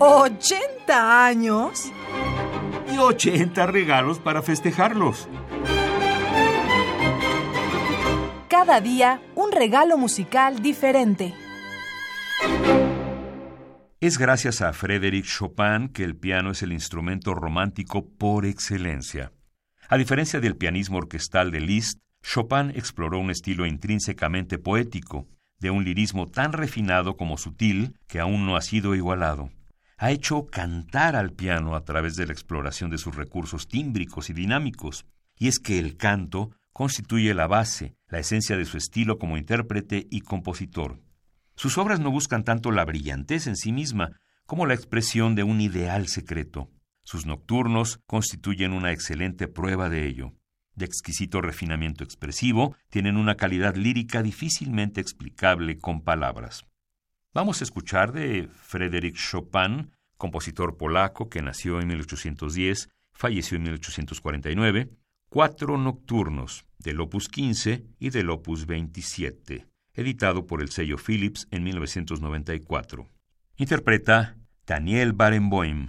¿80 años? Y 80 regalos para festejarlos. Cada día un regalo musical diferente. Es gracias a Frédéric Chopin que el piano es el instrumento romántico por excelencia. A diferencia del pianismo orquestal de Liszt, Chopin exploró un estilo intrínsecamente poético, de un lirismo tan refinado como sutil que aún no ha sido igualado. Ha hecho cantar al piano a través de la exploración de sus recursos tímbricos y dinámicos, y es que el canto constituye la base, la esencia de su estilo como intérprete y compositor. Sus obras no buscan tanto la brillantez en sí misma como la expresión de un ideal secreto. Sus nocturnos constituyen una excelente prueba de ello de exquisito refinamiento expresivo, tienen una calidad lírica difícilmente explicable con palabras. Vamos a escuchar de Frédéric Chopin, compositor polaco que nació en 1810, falleció en 1849, cuatro nocturnos del opus 15 y del opus 27, editado por el sello Philips en 1994. Interpreta Daniel Barenboim.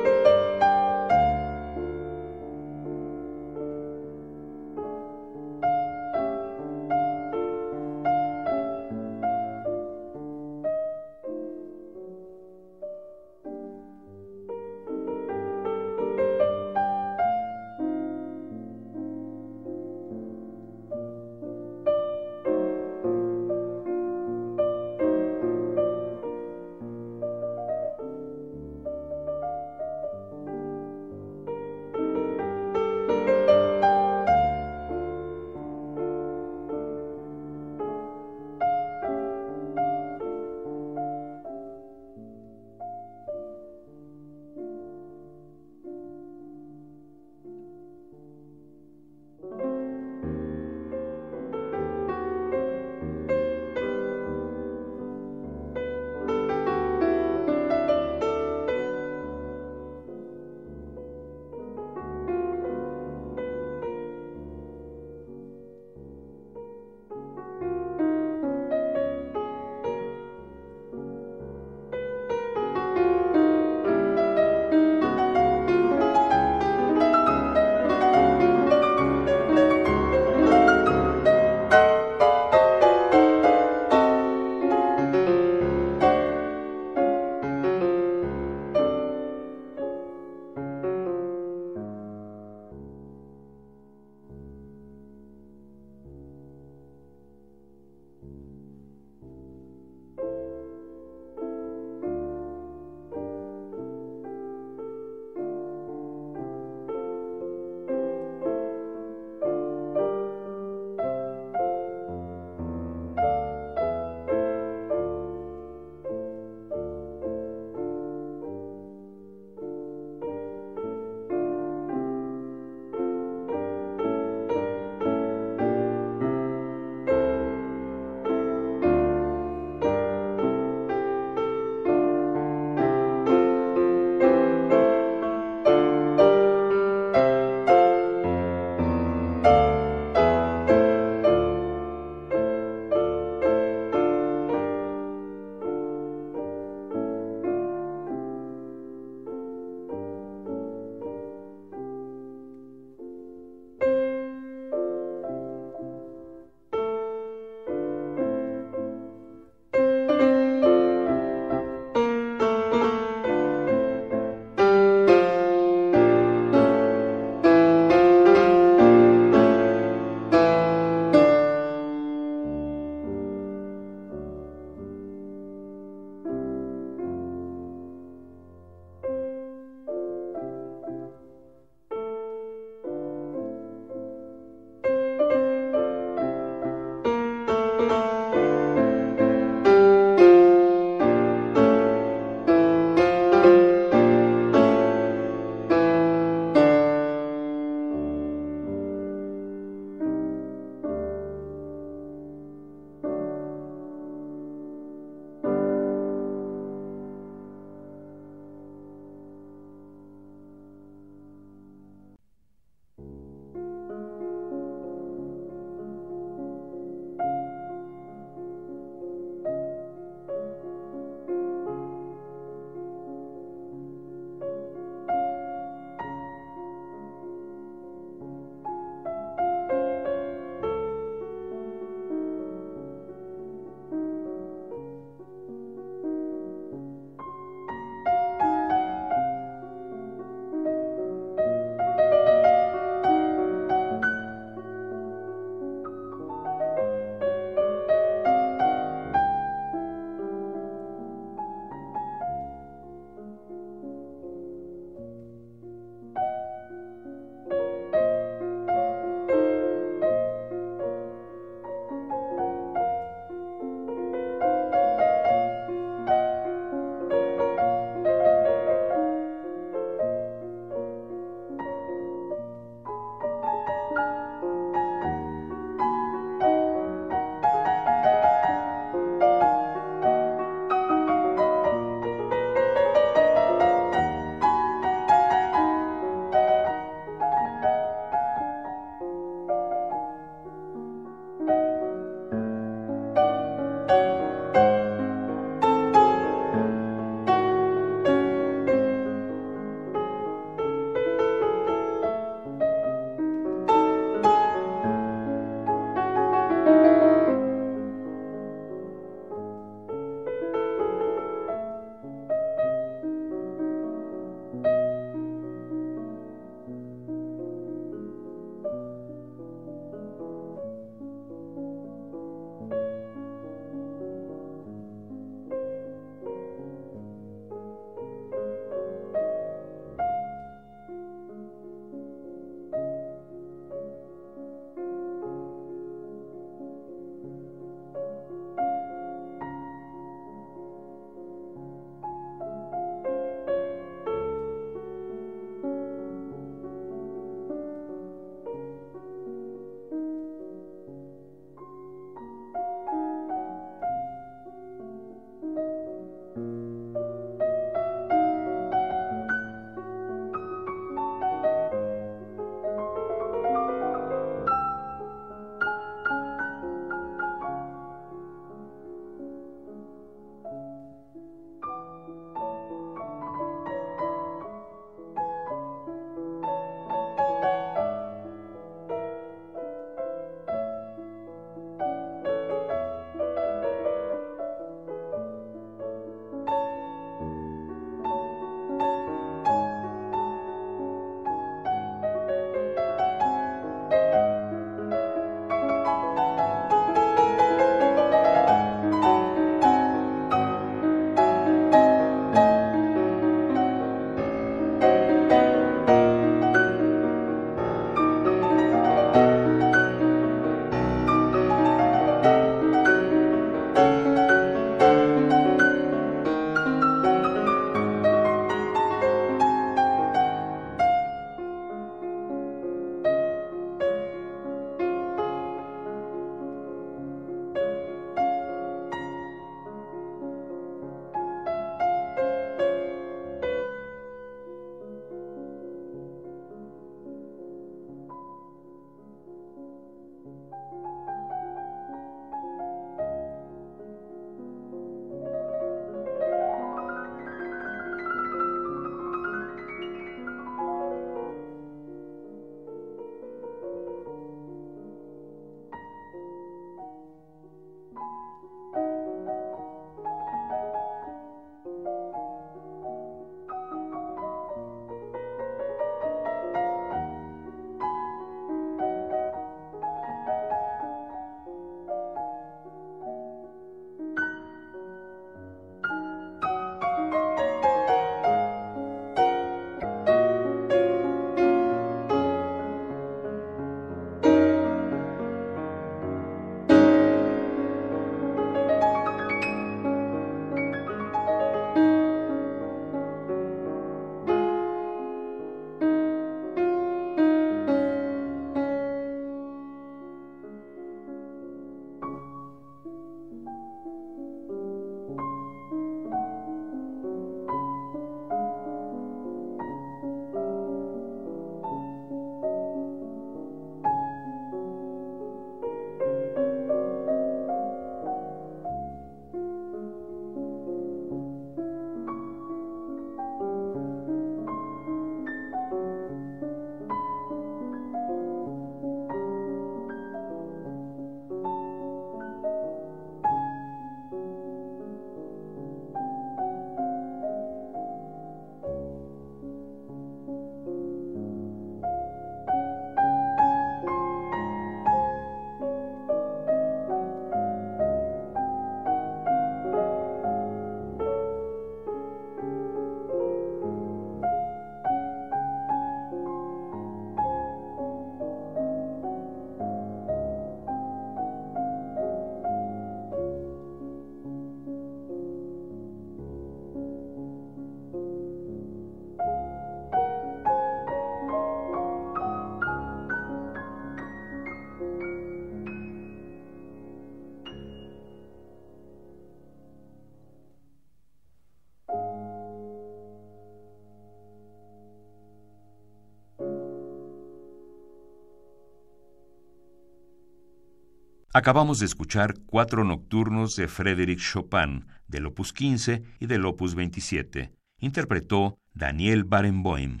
Acabamos de escuchar cuatro nocturnos de Frédéric Chopin, del opus 15 y del opus 27. Interpretó Daniel Barenboim.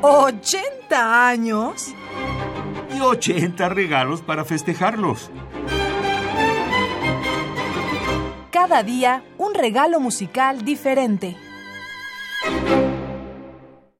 ¿80 años? Y 80 regalos para festejarlos. Cada día un regalo musical diferente.